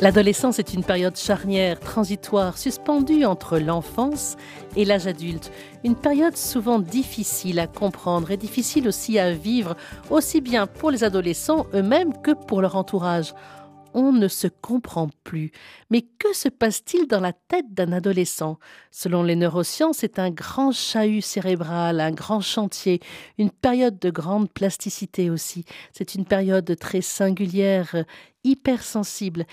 L'adolescence est une période charnière, transitoire, suspendue entre l'enfance et l'âge adulte. Une période souvent difficile à comprendre et difficile aussi à vivre, aussi bien pour les adolescents eux-mêmes que pour leur entourage. On ne se comprend plus. Mais que se passe-t-il dans la tête d'un adolescent? Selon les neurosciences, c'est un grand chahut cérébral, un grand chantier, une période de grande plasticité aussi. C'est une période très singulière, hypersensible.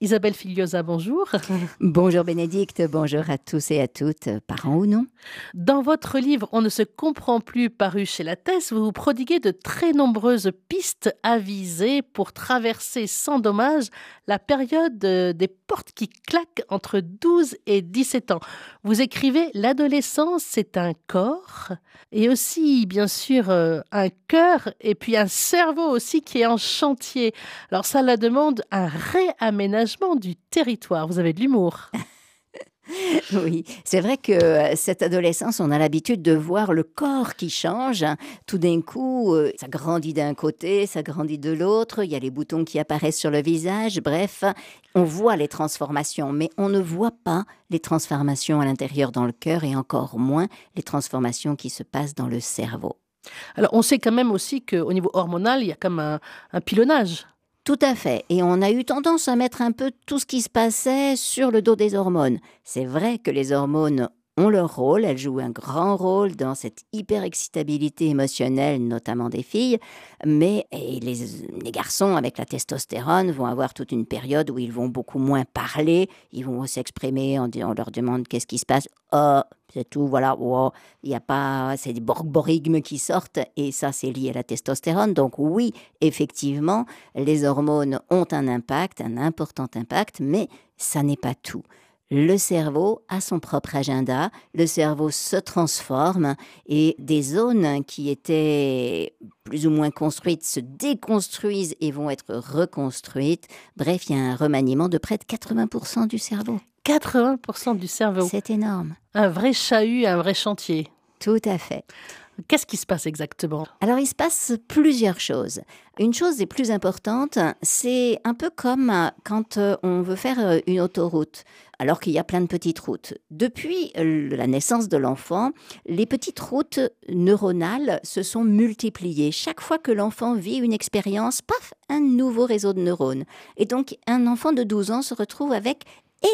Isabelle Filiosa, bonjour. Bonjour Bénédicte, bonjour à tous et à toutes, parents ou non. Dans votre livre On ne se comprend plus, paru chez la vous vous prodiguez de très nombreuses pistes avisées pour traverser sans dommage la période euh, des portes qui claquent entre 12 et 17 ans. Vous écrivez L'adolescence, c'est un corps et aussi, bien sûr, euh, un cœur et puis un cerveau aussi qui est en chantier. Alors ça la demande un réaménagement du territoire. Vous avez de l'humour. Oui, c'est vrai que euh, cette adolescence, on a l'habitude de voir le corps qui change. Tout d'un coup, euh, ça grandit d'un côté, ça grandit de l'autre, il y a les boutons qui apparaissent sur le visage, bref, on voit les transformations, mais on ne voit pas les transformations à l'intérieur dans le cœur et encore moins les transformations qui se passent dans le cerveau. Alors on sait quand même aussi qu'au niveau hormonal, il y a comme un, un pilonnage. Tout à fait. Et on a eu tendance à mettre un peu tout ce qui se passait sur le dos des hormones. C'est vrai que les hormones ont leur rôle, elles jouent un grand rôle dans cette hyper-excitabilité émotionnelle, notamment des filles, mais les, garçons avec la testostérone vont avoir toute une période où ils vont beaucoup moins parler, ils vont s'exprimer, on, on, leur demande qu'est-ce qui se passe, oh, c'est tout, voilà, oh, il n'y a pas, c'est des borborigmes qui sortent, et ça c'est lié à la testostérone, donc oui, effectivement, les hormones ont un impact, un important impact, mais ça n'est pas tout le cerveau a son propre agenda, le cerveau se transforme et des zones qui étaient plus ou moins construites se déconstruisent et vont être reconstruites. Bref, il y a un remaniement de près de 80% du cerveau. 80% du cerveau. C'est énorme. Un vrai chahut, un vrai chantier. Tout à fait. Qu'est-ce qui se passe exactement? Alors, il se passe plusieurs choses. Une chose des plus importantes, c'est un peu comme quand euh, on veut faire euh, une autoroute, alors qu'il y a plein de petites routes. Depuis euh, la naissance de l'enfant, les petites routes neuronales se sont multipliées. Chaque fois que l'enfant vit une expérience, paf, un nouveau réseau de neurones. Et donc, un enfant de 12 ans se retrouve avec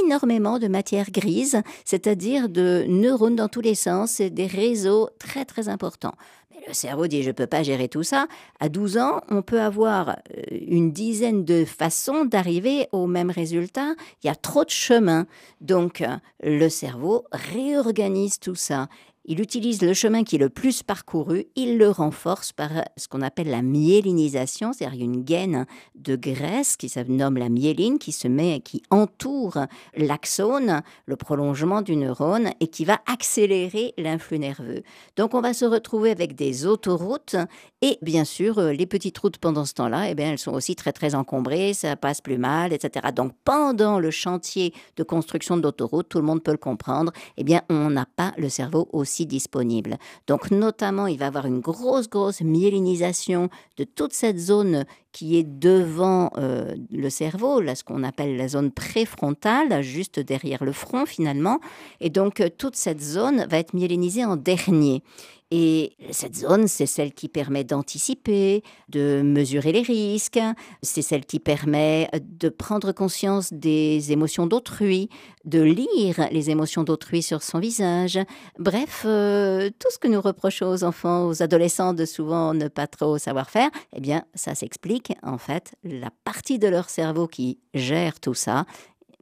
énormément de matière grise, c'est-à-dire de neurones dans tous les sens et des réseaux très très importants. Mais le cerveau dit je ne peux pas gérer tout ça. À 12 ans, on peut avoir euh, une dizaine de façons d'arriver au même résultat. Il y a trop de chemins. Donc euh, le cerveau réorganise tout ça il utilise le chemin qui est le plus parcouru, il le renforce par ce qu'on appelle la myélinisation, c'est-à-dire une gaine de graisse qui se nomme la myéline, qui se met, qui entoure l'axone, le prolongement du neurone, et qui va accélérer l'influx nerveux. Donc on va se retrouver avec des autoroutes, et bien sûr, euh, les petites routes pendant ce temps-là, eh bien, elles sont aussi très très encombrées, ça passe plus mal, etc. Donc pendant le chantier de construction d'autoroutes, tout le monde peut le comprendre, eh bien on n'a pas le cerveau aussi disponible. Donc notamment, il va avoir une grosse, grosse myélinisation de toute cette zone qui est devant euh, le cerveau, là ce qu'on appelle la zone préfrontale, juste derrière le front finalement. Et donc toute cette zone va être myélinisée en dernier. Et cette zone, c'est celle qui permet d'anticiper, de mesurer les risques, c'est celle qui permet de prendre conscience des émotions d'autrui, de lire les émotions d'autrui sur son visage. Bref, euh, tout ce que nous reprochons aux enfants, aux adolescents de souvent ne pas trop savoir faire, eh bien, ça s'explique. En fait, la partie de leur cerveau qui gère tout ça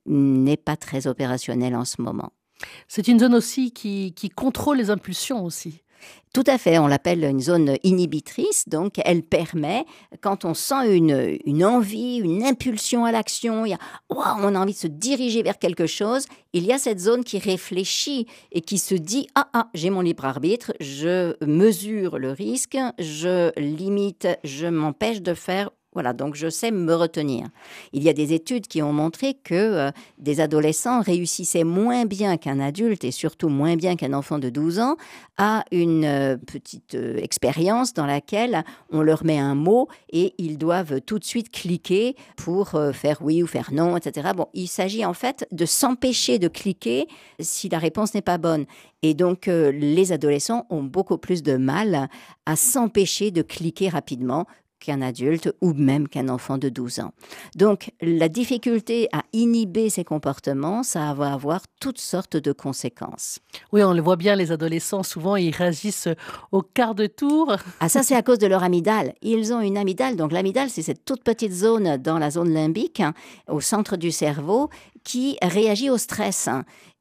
n'est pas très opérationnelle en ce moment. C'est une zone aussi qui, qui contrôle les impulsions aussi. Tout à fait, on l'appelle une zone inhibitrice, donc elle permet, quand on sent une, envie, une impulsion à l'action, on a envie de se diriger vers quelque chose, il y a cette zone qui réfléchit et qui se dit, ah, ah, j'ai mon libre arbitre, je mesure le risque, je limite, je m'empêche de faire Voilà, donc je sais me retenir. Il y a des études qui ont montré que euh, des adolescents réussissaient moins bien qu'un adulte et surtout moins bien qu'un enfant de 12 ans à une euh, petite euh, expérience dans laquelle on leur met un mot et ils doivent tout de suite cliquer pour faire oui ou faire non, etc. Bon, il s'agit en fait de s'empêcher de cliquer si la réponse n'est pas bonne. Et donc, les adolescents ont beaucoup plus de mal à s'empêcher de cliquer rapidement qu'un adulte ou même qu'un enfant de 12 ans. Donc la difficulté à inhiber ces comportements, ça va avoir toutes sortes de conséquences. Oui, on le voit bien, les adolescents, souvent, ils réagissent au quart de tour. Ah ça, c'est à cause de leur amygdale. Ils ont une amygdale, donc l'amygdale, c'est cette toute petite zone dans la zone limbique, hein, au centre du cerveau, qui réagit au stress.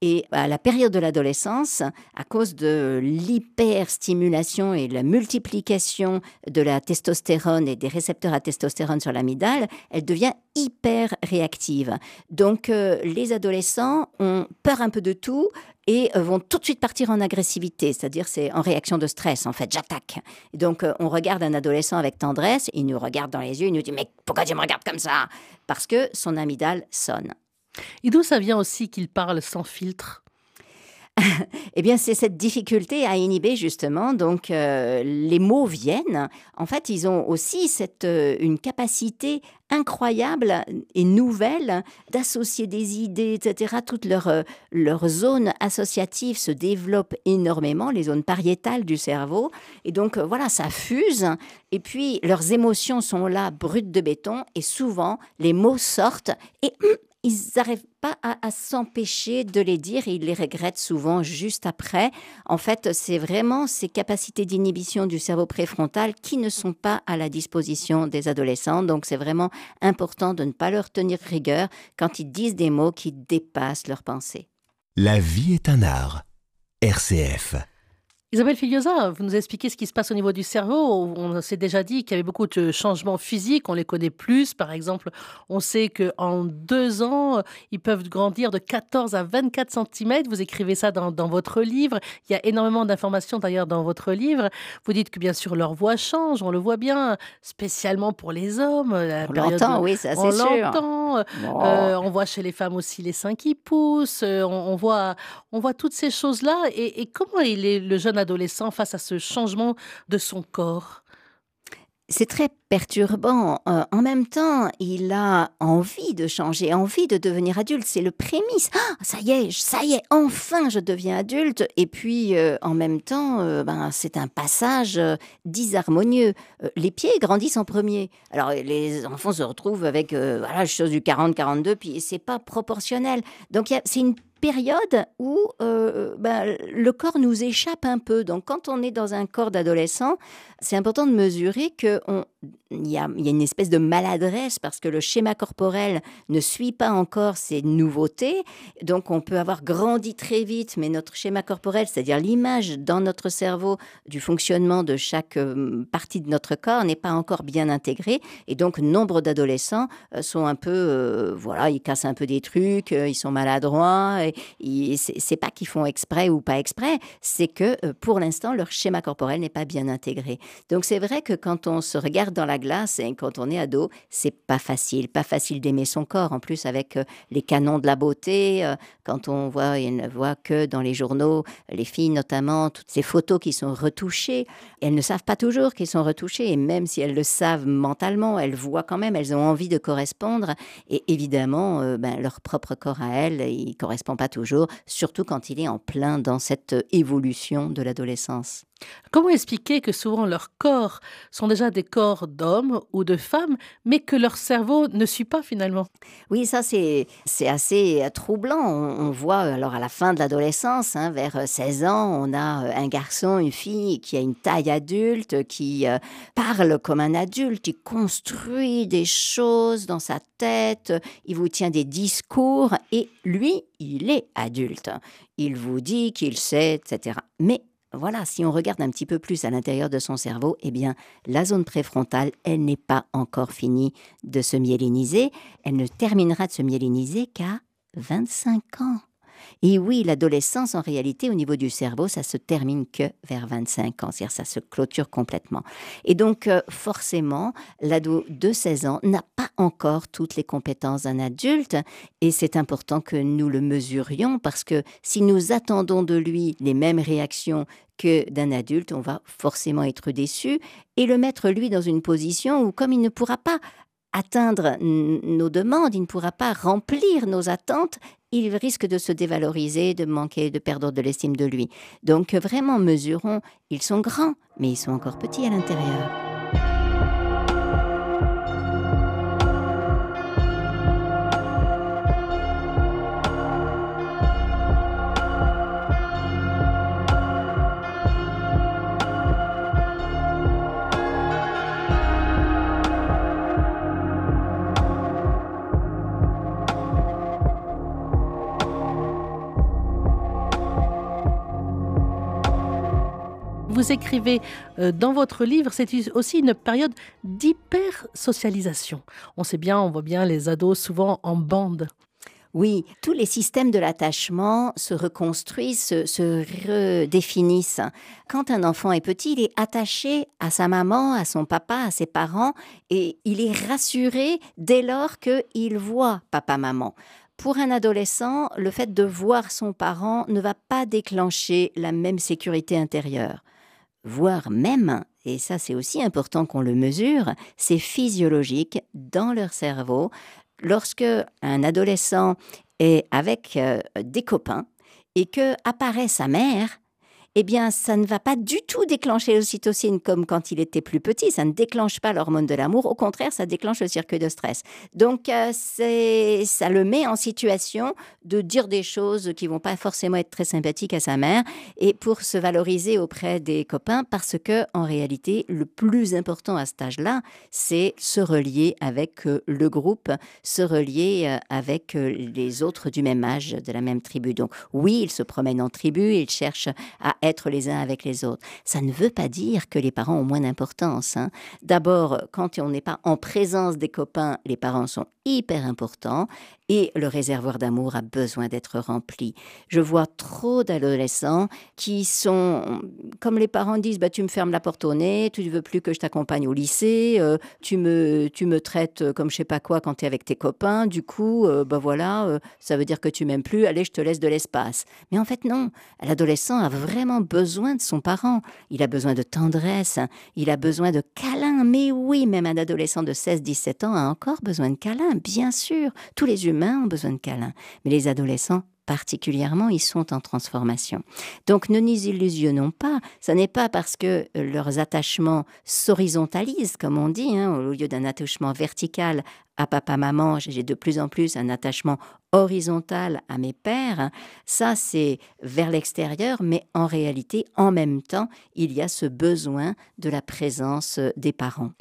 Et à la période de l'adolescence, à cause de l'hyperstimulation et la multiplication de la testostérone et des récepteurs à testostérone sur l'amygdale, elle devient hyper réactive. Donc euh, les adolescents ont peur un peu de tout et euh, vont tout de suite partir en agressivité, c'est-à-dire c'est en réaction de stress en fait, j'attaque. Donc euh, on regarde un adolescent avec tendresse, il nous regarde dans les yeux, il nous dit mais pourquoi tu me regardes comme ça? Parce que son amygdale sonne. Et d'où ça vient aussi qu'il parle sans filtre? Eh bien, c'est cette difficulté à inhiber justement. Donc, euh, les mots viennent. En fait, ils ont aussi cette, euh, une capacité incroyable et nouvelle d'associer des idées, etc. Toute leur, euh, leur zone se développe énormément, les zones pariétales du cerveau. Et donc, voilà, ça fuse. Et puis, leurs émotions sont là, brutes de béton. Et souvent, les mots sortent et hum, ils n'arrivent pas à, s'empêcher de les dire et ils les regrettent souvent juste après. En fait, c'est vraiment ces capacités d'inhibition du cerveau préfrontal qui ne sont pas à la disposition des adolescents. Donc, c'est vraiment important de ne pas leur tenir rigueur quand ils disent des mots qui dépassent leurs pensées. La vie est un art. RCF. Isabelle Filiosa, vous nous expliquez ce qui se passe au niveau du cerveau. On s'est déjà dit qu'il y avait beaucoup de changements physiques, on les connaît plus. Par exemple, on sait qu'en deux ans, ils peuvent grandir de 14 à 24 cm. Vous écrivez ça dans, votre livre. Il y a énormément d'informations d'ailleurs dans votre livre. Vous dites que bien sûr leur voix change, on le voit bien, spécialement pour les hommes. on l'entend, oui, ça c'est sûr. On euh, on voit chez les femmes aussi les seins qui poussent. Euh, on, voit, on voit toutes ces choses-là. Et, et comment il est le jeune adolescent face à ce changement de son corps. C'est très perturbant. Euh, en même temps, il a envie de changer, envie de devenir adulte. C'est le prémisse. Ah, ça y est, ça y est, enfin je deviens adulte. Et puis, euh, en même temps, euh, ben, c'est un passage disharmonieux. les pieds grandissent en premier. Alors, les enfants se retrouvent avec voilà, chose du 40-42, puis c'est pas proportionnel. Donc, c'est une période où ben, le corps nous échappe un peu. Donc quand on est dans un corps d'adolescent, c'est important de mesurer que on, il y, a, une espèce de maladresse parce que le schéma corporel ne suit pas encore ces nouveautés. Donc on peut avoir grandi très vite, mais notre schéma corporel, c'est-à-dire l'image dans notre cerveau du fonctionnement de chaque euh, partie de notre corps, n'est pas encore bien intégrée. Et donc nombre d'adolescents euh, sont un peu, euh, voilà, ils cassent un peu des trucs, ils sont maladroits. Et, c'est pas qu'ils font exprès ou pas exprès, c'est que pour l'instant leur schéma corporel n'est pas bien intégré. Donc c'est vrai que quand on se regarde dans la glace et quand on est ado, c'est pas facile, pas facile d'aimer son corps. En plus, avec euh, les canons de la beauté, euh, quand on voit, il ne voit que dans les journaux, les filles notamment, toutes ces photos qui sont retouchées, elles ne savent pas toujours qu'elles sont retouchées et même si elles le savent mentalement, elles voient quand même, elles ont envie de correspondre et évidemment, euh, ben, leur propre corps à elles, il correspond pas toujours, surtout quand il est en plein dans cette évolution de l'adolescence. Comment expliquer que souvent leurs corps sont déjà des corps d'hommes ou de femmes, mais que leur cerveau ne suit pas finalement Oui, ça c'est assez troublant. On, voit alors à la fin de l'adolescence, hein, vers 16 ans, on a un garçon, une fille qui a une taille adulte, qui euh, parle comme un adulte, qui construit des choses dans sa tête, il vous tient des discours et lui, il est adulte. Il vous dit qu'il sait, etc. Mais voilà, si on regarde un petit peu plus à l'intérieur de son cerveau, eh bien, la zone préfrontale, elle n'est pas encore finie de se myéliniser. Elle ne terminera de se myéliniser qu'à 25 ans. Et oui, l'adolescence, en réalité, au niveau du cerveau, ça se termine que vers 25 ans, c'est-à-dire ça se clôture complètement. Et donc, euh, forcément, l'ado de 16 ans n'a pas encore toutes les compétences d'un adulte, et c'est important que nous le mesurions, parce que si nous attendons de lui les mêmes réactions que d'un adulte, on va forcément être déçu et le mettre lui dans une position où, comme il ne pourra pas atteindre nos demandes, il ne pourra pas remplir nos attentes, il risque de se dévaloriser, de manquer, de perdre de l'estime de lui. Donc vraiment, mesurons, ils sont grands, mais ils sont encore petits à l'intérieur. Vous écrivez euh, dans votre livre, c'est aussi une période d'hyper-socialisation. On sait bien, on voit bien les ados souvent en bande. Oui, tous les systèmes de l'attachement se reconstruisent, se, se, redéfinissent. Quand un enfant est petit, il est attaché à sa maman, à son papa, à ses parents, et il est rassuré dès lors qu'il voit papa-maman. Pour un adolescent, le fait de voir son parent ne va pas déclencher la même sécurité intérieure voire même, et ça c'est aussi important qu'on le mesure, c'est physiologique dans leur cerveau. Lorsque un adolescent est avec euh, des copains et que apparaît sa mère, eh bien, ça ne va pas du tout déclencher l'ocytocine comme quand il était plus petit. Ça ne déclenche pas l'hormone de l'amour. Au contraire, ça déclenche le circuit de stress. Donc, euh, ça le met en situation de dire des choses qui vont pas forcément être très sympathiques à sa mère et pour se valoriser auprès des copains parce que, en réalité, le plus important à cet âge-là, c'est se relier avec euh, le groupe, se relier euh, avec les autres du même âge, de la même tribu. Donc, oui, il se promène en tribu, il cherche à être les uns avec les autres. Ça ne veut pas dire que les parents ont moins d'importance. Hein. D'abord, quand on n'est pas en présence des copains, les parents sont hyper importants et le réservoir d'amour a besoin d'être rempli. Je vois trop d'adolescents qui sont, comme les parents disent, bah, tu me fermes la porte au nez, tu ne veux plus que je t'accompagne au lycée, euh, tu, me, tu me traites comme je sais pas quoi quand tu es avec tes copains, du coup, euh, bah voilà, euh, ça veut dire que tu m'aimes plus, allez, je te laisse de l'espace. Mais en fait, non, l'adolescent a vraiment besoin de son parent, il a besoin de tendresse, il a besoin de câlin, mais oui, même un adolescent de 16-17 ans a encore besoin de câlin bien sûr. Tous les humains ont besoin de câlins, mais les adolescents particulièrement, ils sont en transformation. Donc ne nous illusionnons pas, ce n'est pas parce que euh, leurs attachements s'horizontalisent, comme on dit, hein, au lieu d'un attachement vertical à papa-maman, j'ai de plus en plus un attachement horizontal à mes pères. Ça, c'est vers l'extérieur, mais en réalité, en même temps, il y a ce besoin de la présence des parents.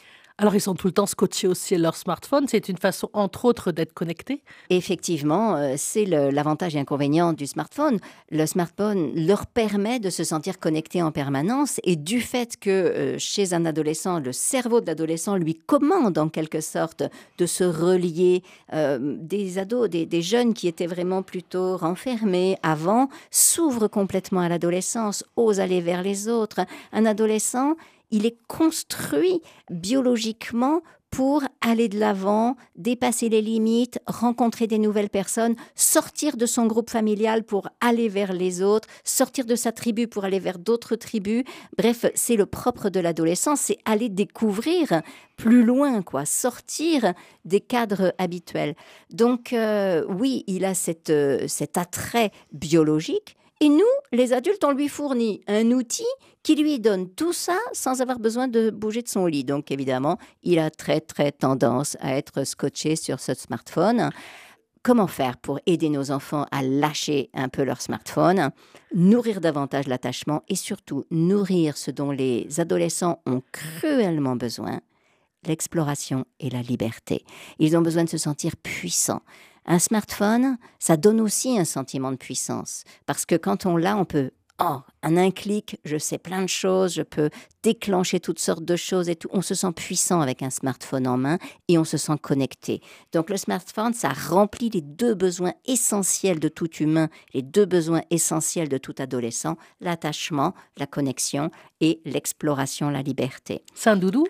Alors ils sont tout le temps scotchés aussi à leur smartphone. C'est une façon, entre autres, d'être connectés. Effectivement, euh, c'est l'avantage et l'inconvénient du smartphone. Le smartphone leur permet de se sentir connectés en permanence et du fait que euh, chez un adolescent, le cerveau de l'adolescent lui commande en quelque sorte de se relier. Euh, des ados, des, des jeunes qui étaient vraiment plutôt renfermés avant s'ouvrent complètement à l'adolescence, osent aller vers les autres. Un adolescent, il est construit biologiquement pour aller de l'avant, dépasser les limites, rencontrer des nouvelles personnes, sortir de son groupe familial pour aller vers les autres, sortir de sa tribu pour aller vers d'autres tribus. Bref, c'est le propre de l'adolescence, c'est aller découvrir plus loin, quoi, sortir des cadres habituels. Donc euh, oui, il a euh, cet attrait biologique, et nous, les adultes, on lui fournit un outil qui lui donne tout ça sans avoir besoin de bouger de son lit. Donc évidemment, il a très très tendance à être scotché sur ce smartphone. Comment faire pour aider nos enfants à lâcher un peu leur smartphone, nourrir davantage l'attachement et surtout nourrir ce dont les adolescents ont cruellement besoin, l'exploration et la liberté. Ils ont besoin de se sentir puissants, un smartphone, ça donne aussi un sentiment de puissance, parce que quand on l'a, on peut oh, en un clic, je sais plein de choses, je peux déclencher toutes sortes de choses et tout. On se sent puissant avec un smartphone en main et on se sent connecté. Donc le smartphone, ça remplit les deux besoins essentiels de tout humain, les deux besoins essentiels de tout adolescent, l'attachement, la connexion et l'exploration, la liberté. C'est un doudou?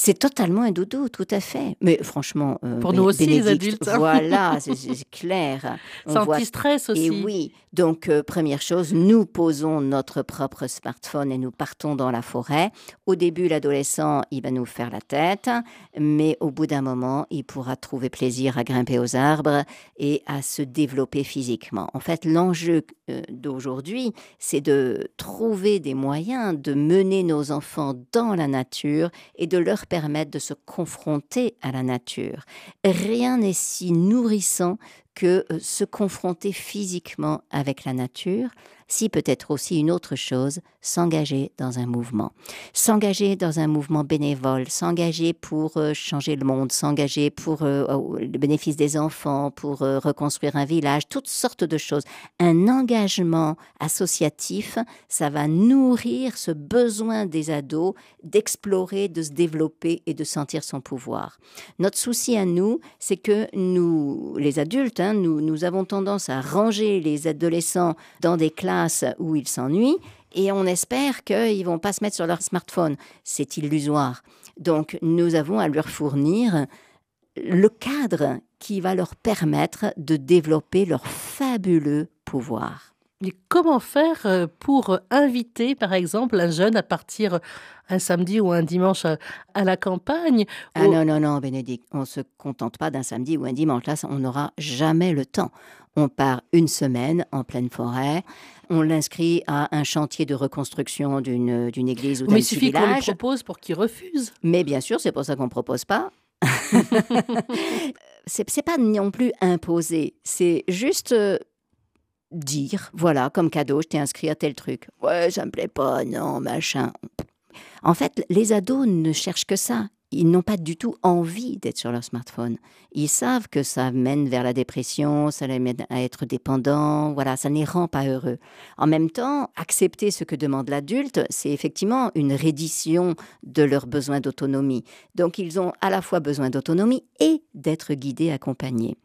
C'est totalement un doudou, tout à fait. Mais franchement, euh, pour nous aussi, les adultes. Hein. Voilà, c'est clair. C'est anti-stress aussi. Et oui. Donc, euh, première chose, nous posons notre propre smartphone et nous partons dans la forêt. Au début, l'adolescent, il va nous faire la tête, mais au bout d'un moment, il pourra trouver plaisir à grimper aux arbres et à se développer physiquement. En fait, l'enjeu euh, d'aujourd'hui, c'est de trouver des moyens de mener nos enfants dans la nature et de leur permettre de se confronter à la nature. Rien n'est si nourrissant que euh, se confronter physiquement avec la nature, si peut-être aussi une autre chose, s'engager dans un mouvement. S'engager dans un mouvement bénévole, s'engager pour euh, changer le monde, s'engager pour euh, le bénéfice des enfants, pour reconstruire un village, toutes sortes de choses. Un engagement associatif, ça va nourrir ce besoin des ados d'explorer, de se développer et de sentir son pouvoir. Notre souci à nous, c'est que nous, les adultes, hein, nous, nous avons tendance à ranger les adolescents dans des classes où ils s'ennuient et on espère qu'ils vont pas se mettre sur leur smartphone. C'est illusoire. Donc nous avons à leur fournir le cadre qui va leur permettre de développer leur fabuleux pouvoir. Mais comment faire euh, pour inviter, par exemple, un jeune à partir un samedi ou un dimanche à, la campagne Ah non, non, non, Bénédicte, on ne se contente pas d'un samedi ou un dimanche. Là, on n'aura jamais le temps. On part une semaine en pleine forêt. On l'inscrit à un chantier de reconstruction d'une, église ou d'un Mais il suffit qu'on lui propose pour qu'il refuse. Mais bien sûr, c'est pour ça qu'on ne propose pas. c'est, pas non plus imposé. C'est juste euh, dire, voilà, comme cadeau, je t'ai inscrit à tel truc. Ouais, ça me plaît pas, non, machin. En fait, les ados ne cherchent que ça ils n'ont pas du tout envie d'être sur leur smartphone. Ils savent que ça mène vers la dépression, ça les mène à être dépendants, voilà, ça ne les rend pas heureux. En même temps, accepter ce que demande l'adulte, c'est effectivement une reddition de leurs besoins d'autonomie. Donc ils ont à la fois besoin d'autonomie et d'être guidés, accompagnés.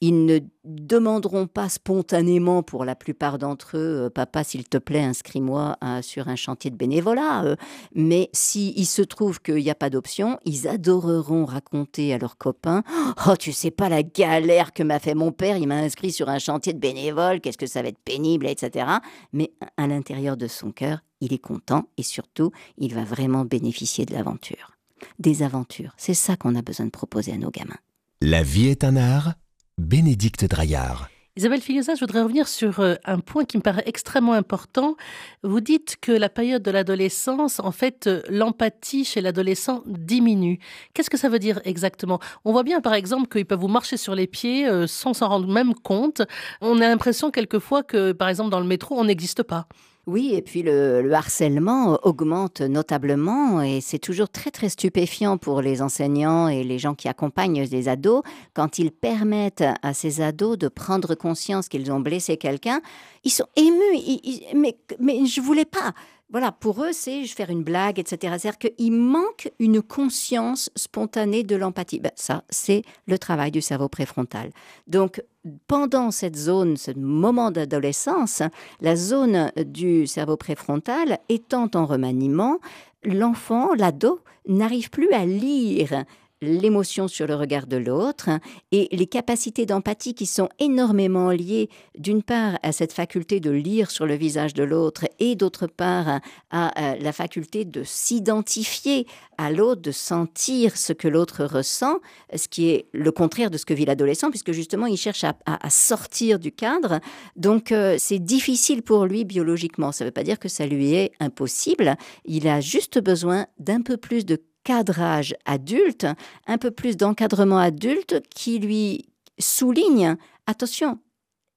Ils ne demanderont pas spontanément pour la plupart d'entre eux, euh, papa, s'il te plaît, inscris-moi euh, sur un chantier de bénévolat. Euh. mais s'il se trouve qu'il n'y a pas d'option, ils adoreront raconter à leurs copains Oh, tu sais pas la galère que m'a fait mon père, il m'a inscrit sur un chantier de bénévole, qu'est-ce que ça va être pénible, etc. Mais à l'intérieur de son cœur, il est content et surtout, il va vraiment bénéficier de l'aventure. Des aventures, c'est ça qu'on a besoin de proposer à nos gamins. La vie est un art, Bénédicte Draillard. Isabelle Figueroa, je voudrais revenir sur euh, un point qui me paraît extrêmement important. Vous dites que la période de l'adolescence, en fait, euh, l'empathie chez l'adolescent diminue. Qu'est-ce que ça veut dire exactement? On voit bien, par exemple, qu'ils peuvent vous marcher sur les pieds euh, sans s'en rendre même compte. On a l'impression quelquefois que, par exemple, dans le métro, on n'existe pas. Oui, et puis le, harcèlement augmente notablement et c'est toujours très très stupéfiant pour les enseignants et les gens qui accompagnent les ados quand ils permettent à ces ados de prendre conscience qu'ils ont blessé quelqu'un. Ils sont émus, mais, mais je voulais pas. Voilà, pour eux, c'est faire une blague, etc. C'est-à-dire qu'il manque une conscience spontanée de l'empathie. Ben, ça, c'est le travail du cerveau préfrontal. Donc, pendant cette zone, ce moment d'adolescence, la zone du cerveau préfrontal étant en remaniement, l'enfant, l'ado, n'arrive plus à lire l'émotion sur le regard de l'autre et les capacités d'empathie qui sont énormément liées d'une part à cette faculté de lire sur le visage de l'autre et d'autre part à, la faculté de s'identifier à l'autre, de sentir ce que l'autre ressent, ce qui est le contraire de ce que vit l'adolescent puisque justement il cherche à, sortir du cadre. Donc euh, c'est difficile pour lui biologiquement. Ça ne veut pas dire que ça lui est impossible. Il a juste besoin d'un peu plus de cadrage adulte, un peu plus d'encadrement adulte qui lui souligne, attention,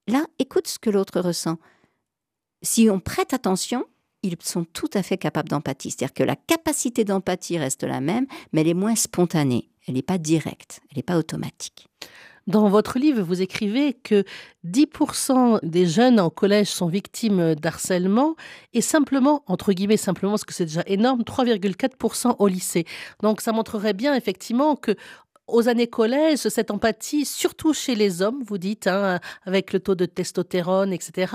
là, écoute ce que l'autre ressent. Si on prête attention, ils sont tout à fait capables d'empathie. C'est-à-dire que la capacité d'empathie reste la même, mais elle est moins spontanée. Elle n'est pas directe, elle n'est pas automatique. Dans votre livre, vous écrivez que 10% des jeunes en collège sont victimes d'harcèlement et simplement, entre guillemets simplement, parce que c'est déjà énorme, 3,4% au lycée. Donc ça montrerait bien effectivement que aux années collège, cette empathie, surtout chez les hommes, vous dites, hein, avec le taux de testostérone, etc.,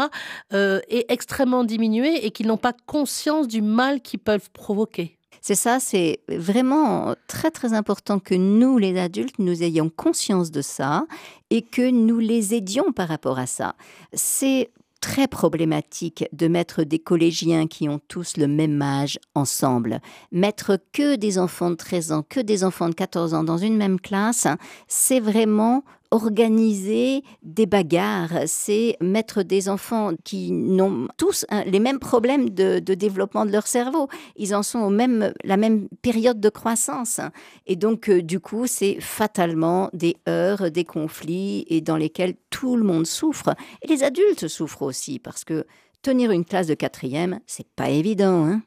euh, est extrêmement diminuée et qu'ils n'ont pas conscience du mal qu'ils peuvent provoquer. C'est ça, c'est vraiment très très important que nous, les adultes, nous ayons conscience de ça et que nous les aidions par rapport à ça. C'est très problématique de mettre des collégiens qui ont tous le même âge ensemble. Mettre que des enfants de 13 ans, que des enfants de 14 ans dans une même classe, c'est vraiment organiser des bagarres, c'est mettre des enfants qui n'ont tous les mêmes problèmes de, développement de leur cerveau. Ils en sont au même, la même période de croissance. Et donc, euh, du coup, c'est fatalement des heurts, des conflits et dans lesquels tout le monde souffre. Et les adultes souffrent aussi parce que tenir une classe de quatrième, c'est pas évident. Hein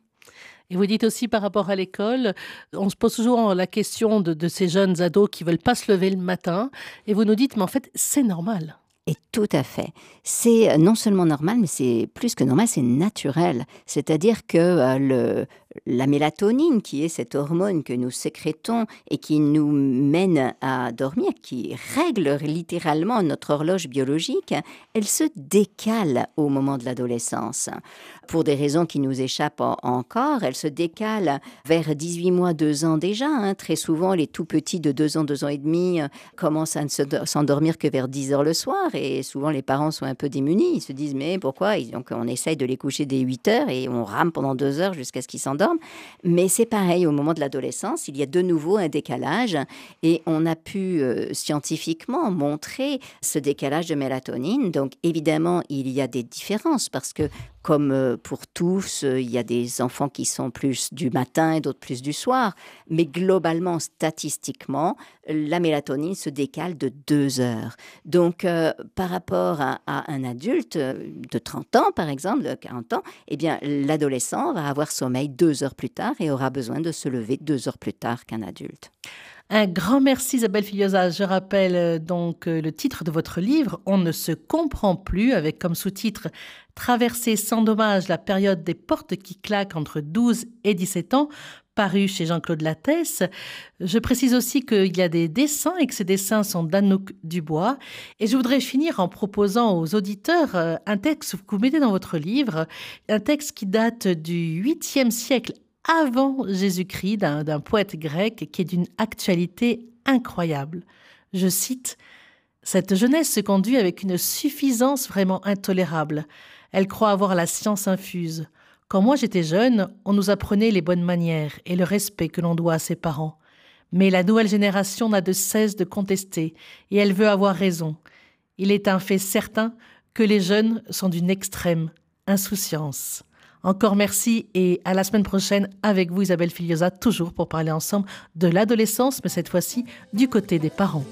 et vous dites aussi par rapport à l'école, on se pose toujours la question de, ces jeunes ados qui veulent pas se lever le matin. Et vous nous dites, mais en fait, c'est normal. Et tout à fait. C'est non seulement normal, mais c'est plus que normal, c'est naturel. C'est-à-dire que euh, le, la mélatonine, qui est cette hormone que nous sécrétons et qui nous mène à dormir, qui règle littéralement notre horloge biologique, elle se décale au moment de l'adolescence. Pour des raisons qui nous échappent encore, elle se décale vers 18 mois, 2 ans déjà. Hein. Très souvent, les tout petits de 2 ans, 2 ans et demi euh, commencent à ne s'endormir que vers 10 heures le soir et souvent les parents sont un peu démunis. Ils se disent mais pourquoi? Donc on essaye de les coucher dès 8 heures et on rame pendant 2 heures jusqu'à ce qu'ils s'endorment mais c'est pareil, au moment de l'adolescence, il y a de nouveau un décalage et on a pu euh, scientifiquement montrer ce décalage de mélatonine. Donc évidemment, il y a des différences parce que comme euh, pour tous, euh, il y a des enfants qui sont plus du matin et d'autres plus du soir. Mais globalement, statistiquement, la mélatonine se décale de deux heures. Donc, euh, par rapport à, un adulte de 30 ans, par exemple, de 40 ans, eh bien, l'adolescent va avoir sommeil deux heures plus tard et aura besoin de se lever deux heures plus tard qu'un adulte. Un grand merci Isabelle Filiosa. Je rappelle donc le titre de votre livre, On ne se comprend plus, avec comme sous-titre Traverser sans dommage la période des portes qui claquent entre 12 et 17 ans, paru chez Jean-Claude Lattès. Je précise aussi qu'il y a des dessins et que ces dessins sont d'Anouk Dubois. Et je voudrais finir en proposant aux auditeurs euh, un texte que vous mettez dans votre livre, un texte qui date du 8e siècle avant Jésus-Christ d'un poète grec qui est d'une actualité incroyable. Je cite Cette jeunesse se conduit avec une suffisance vraiment intolérable. Elle croit avoir la science infuse. Quand moi j'étais jeune, on nous apprenait les bonnes manières et le respect que l'on doit à ses parents. Mais la nouvelle génération n'a de cesse de contester, et elle veut avoir raison. Il est un fait certain que les jeunes sont d'une extrême insouciance. Encore merci et à la semaine prochaine avec vous Isabelle Filiosa, toujours pour parler ensemble de l'adolescence, mais cette fois-ci du côté des parents.